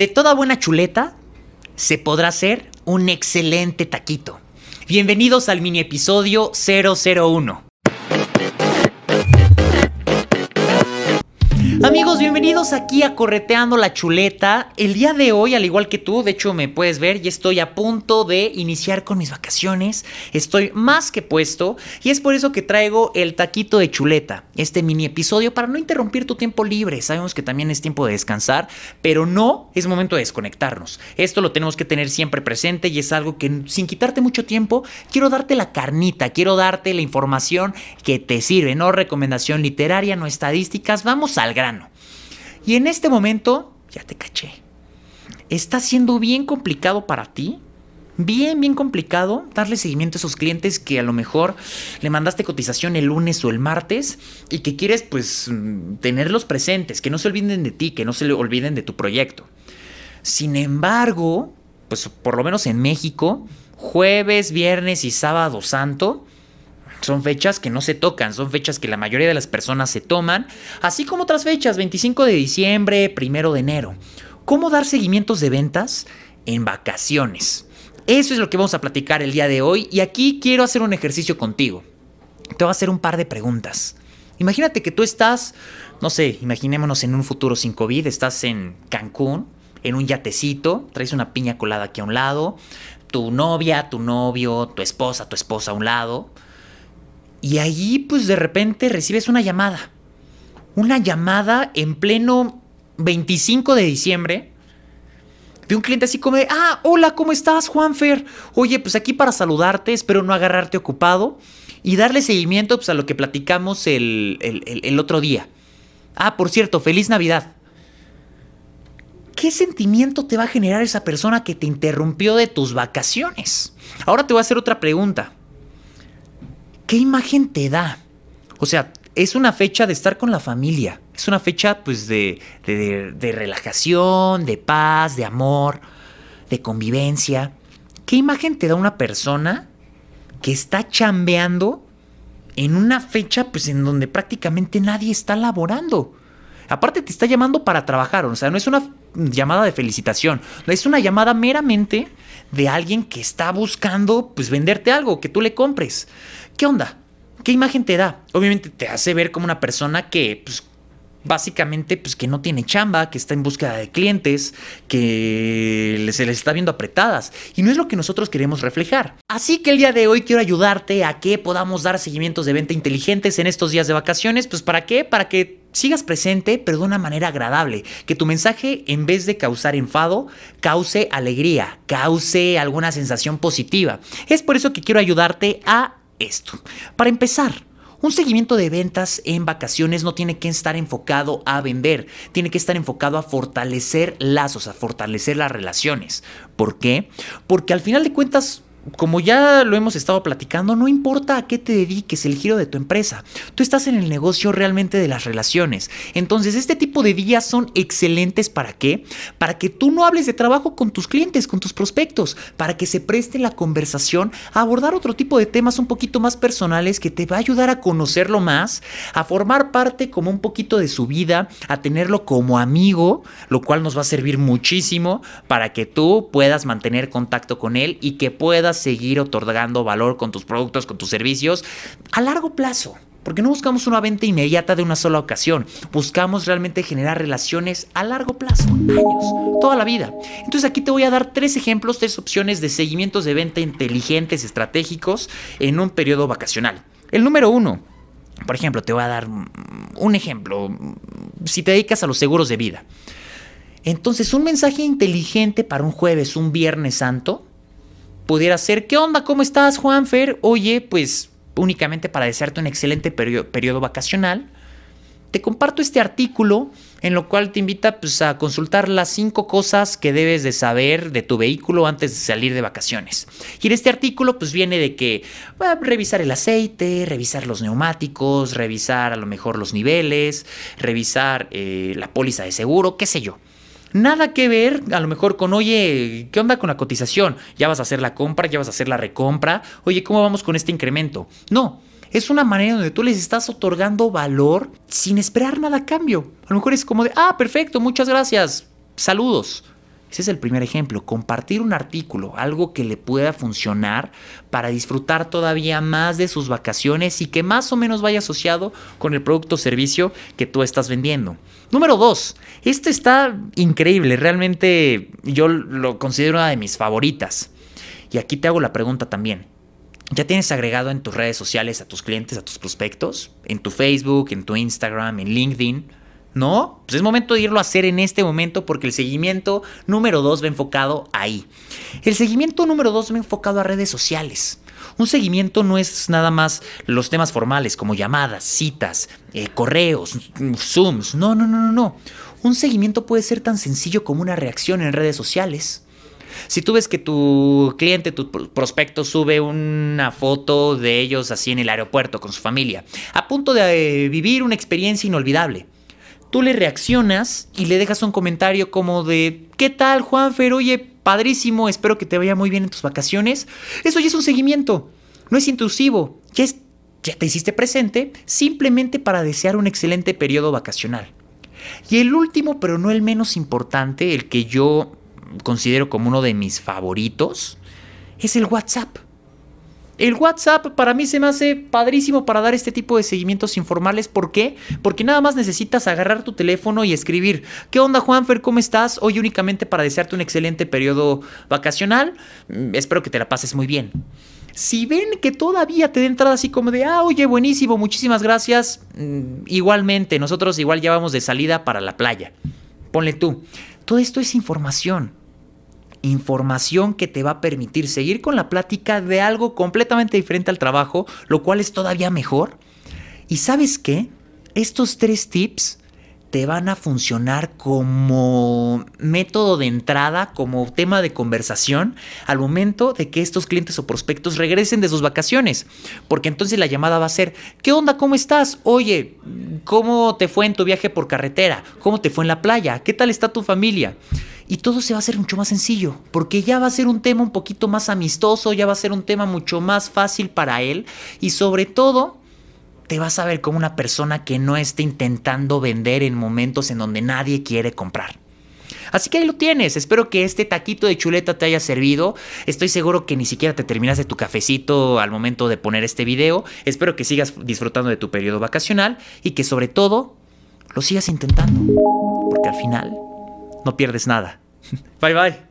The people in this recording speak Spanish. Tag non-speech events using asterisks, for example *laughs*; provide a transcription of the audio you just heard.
De toda buena chuleta se podrá hacer un excelente taquito. Bienvenidos al mini episodio 001. Bienvenidos aquí a Correteando la Chuleta. El día de hoy, al igual que tú, de hecho me puedes ver, y estoy a punto de iniciar con mis vacaciones. Estoy más que puesto y es por eso que traigo el taquito de chuleta, este mini episodio para no interrumpir tu tiempo libre. Sabemos que también es tiempo de descansar, pero no es momento de desconectarnos. Esto lo tenemos que tener siempre presente y es algo que sin quitarte mucho tiempo, quiero darte la carnita, quiero darte la información que te sirve, no recomendación literaria, no estadísticas, vamos al grano. Y en este momento, ya te caché. Está siendo bien complicado para ti, bien, bien complicado darle seguimiento a esos clientes que a lo mejor le mandaste cotización el lunes o el martes y que quieres pues mm, tenerlos presentes, que no se olviden de ti, que no se olviden de tu proyecto. Sin embargo, pues por lo menos en México, jueves, viernes y sábado santo, son fechas que no se tocan, son fechas que la mayoría de las personas se toman, así como otras fechas, 25 de diciembre, 1 de enero. ¿Cómo dar seguimientos de ventas en vacaciones? Eso es lo que vamos a platicar el día de hoy y aquí quiero hacer un ejercicio contigo. Te voy a hacer un par de preguntas. Imagínate que tú estás, no sé, imaginémonos en un futuro sin COVID, estás en Cancún, en un yatecito, traes una piña colada aquí a un lado, tu novia, tu novio, tu esposa, tu esposa a un lado, y allí pues de repente recibes una llamada. Una llamada en pleno 25 de diciembre de un cliente así como ah, hola, ¿cómo estás, Juanfer? Oye, pues aquí para saludarte, espero no agarrarte ocupado y darle seguimiento pues, a lo que platicamos el, el otro día. Ah, por cierto, feliz Navidad. ¿Qué sentimiento te va a generar esa persona que te interrumpió de tus vacaciones? Ahora te voy a hacer otra pregunta. ¿Qué imagen te da? O sea, es una fecha de estar con la familia, es una fecha pues de, de, relajación, de paz, de amor, de convivencia. ¿Qué imagen te da una persona que está chambeando en una fecha pues en donde prácticamente nadie está laborando? Aparte te está llamando para trabajar, o sea, no es una llamada de felicitación, es una llamada meramente de alguien que está buscando pues venderte algo, que tú le compres. ¿Qué onda? ¿Qué imagen te da? Obviamente te hace ver como una persona que pues, básicamente pues que no tiene chamba, que está en búsqueda de clientes, que se les está viendo apretadas y no es lo que nosotros queremos reflejar. Así que el día de hoy quiero ayudarte a que podamos dar seguimientos de venta inteligentes en estos días de vacaciones, pues para qué? Para que sigas presente, pero de una manera agradable. Que tu mensaje, en vez de causar enfado, cause alegría, cause alguna sensación positiva. Es por eso que quiero ayudarte a esto. Para empezar, un seguimiento de ventas en vacaciones no tiene que estar enfocado a vender, tiene que estar enfocado a fortalecer lazos, a fortalecer las relaciones. ¿Por qué? Porque al final de cuentas como ya lo hemos estado platicando, no importa a qué te dediques el giro de tu empresa, tú estás en el negocio realmente de las relaciones. Entonces, este tipo de días son excelentes para qué? Para que tú no hables de trabajo con tus clientes, con tus prospectos, para que se preste la conversación a abordar otro tipo de temas un poquito más personales que te va a ayudar a conocerlo más, a formar parte como un poquito de su vida, a tenerlo como amigo, lo cual nos va a servir muchísimo para que tú puedas mantener contacto con él y que puedas seguir otorgando valor con tus productos, con tus servicios a largo plazo. Porque no buscamos una venta inmediata de una sola ocasión. Buscamos realmente generar relaciones a largo plazo, años, toda la vida. Entonces aquí te voy a dar tres ejemplos, tres opciones de seguimientos de venta inteligentes, estratégicos en un periodo vacacional. El número uno, por ejemplo, te voy a dar un ejemplo. Si te dedicas a los seguros de vida. Entonces, un mensaje inteligente para un jueves, un viernes santo, pudiera ser, ¿qué onda? ¿Cómo estás, Juanfer? Oye, pues únicamente para desearte un excelente periodo, vacacional, te comparto este artículo en lo cual te invita pues, a consultar las cinco cosas que debes de saber de tu vehículo antes de salir de vacaciones. Y en este artículo pues viene de que revisar el aceite, revisar los neumáticos, revisar a lo mejor los niveles, revisar eh, la póliza de seguro, qué sé yo. Nada que ver, a lo mejor con, oye, ¿qué onda con la cotización? Ya vas a hacer la compra, ya vas a hacer la recompra. Oye, ¿cómo vamos con este incremento? No, es una manera donde tú les estás otorgando valor sin esperar nada a cambio. A lo mejor es como de, ah, perfecto, muchas gracias, saludos. Ese es el primer ejemplo, compartir un artículo, algo que le pueda funcionar para disfrutar todavía más de sus vacaciones y que más o menos vaya asociado con el producto o servicio que tú estás vendiendo. Número dos, este está increíble, realmente yo lo considero una de mis favoritas. Y aquí te hago la pregunta también. ¿Ya tienes agregado en tus redes sociales a tus clientes, a tus prospectos? En tu Facebook, en tu Instagram, en LinkedIn. ¿No? Pues es momento de irlo a hacer en este momento porque el seguimiento número dos va enfocado ahí. El seguimiento número dos va enfocado a redes sociales. Un seguimiento no es nada más los temas formales como llamadas, citas, eh, correos, zooms. No, no, no, no, no. Un seguimiento puede ser tan sencillo como una reacción en redes sociales. Si tú ves que tu cliente, tu prospecto sube una foto de ellos así en el aeropuerto con su familia, a punto de eh, vivir una experiencia inolvidable tú le reaccionas y le dejas un comentario como de, ¿qué tal Juanfer? Oye, padrísimo, espero que te vaya muy bien en tus vacaciones. Eso ya es un seguimiento, no es intrusivo, ya, ya te hiciste presente simplemente para desear un excelente periodo vacacional. Y el último, pero no el menos importante, el que yo considero como uno de mis favoritos, es el WhatsApp. El WhatsApp para mí se me hace padrísimo para dar este tipo de seguimientos informales. ¿Por qué? Porque nada más necesitas agarrar tu teléfono y escribir, ¿qué onda Juanfer? ¿Cómo estás? Hoy únicamente para desearte un excelente periodo vacacional. Mm, espero que te la pases muy bien. Si ven que todavía te da entrada así como de, ah, oye, buenísimo, muchísimas gracias. Mm, igualmente, nosotros igual ya vamos de salida para la playa. Ponle tú. Todo esto es información información que te va a permitir seguir con la plática de algo completamente diferente al trabajo, lo cual es todavía mejor. ¿Y sabes qué? Estos tres tips te van a funcionar como método de entrada, como tema de conversación al momento de que estos clientes o prospectos regresen de sus vacaciones. Porque entonces la llamada va a ser, ¿qué onda? ¿Cómo estás? Oye, ¿cómo te fue en tu viaje por carretera? ¿Cómo te fue en la playa? ¿Qué tal está tu familia? Y todo se va a hacer mucho más sencillo, porque ya va a ser un tema un poquito más amistoso, ya va a ser un tema mucho más fácil para él y sobre todo te vas a ver como una persona que no esté intentando vender en momentos en donde nadie quiere comprar. Así que ahí lo tienes. Espero que este taquito de chuleta te haya servido. Estoy seguro que ni siquiera te terminaste tu cafecito al momento de poner este video. Espero que sigas disfrutando de tu periodo vacacional y que sobre todo lo sigas intentando. Porque al final no pierdes nada. *laughs* Bye bye.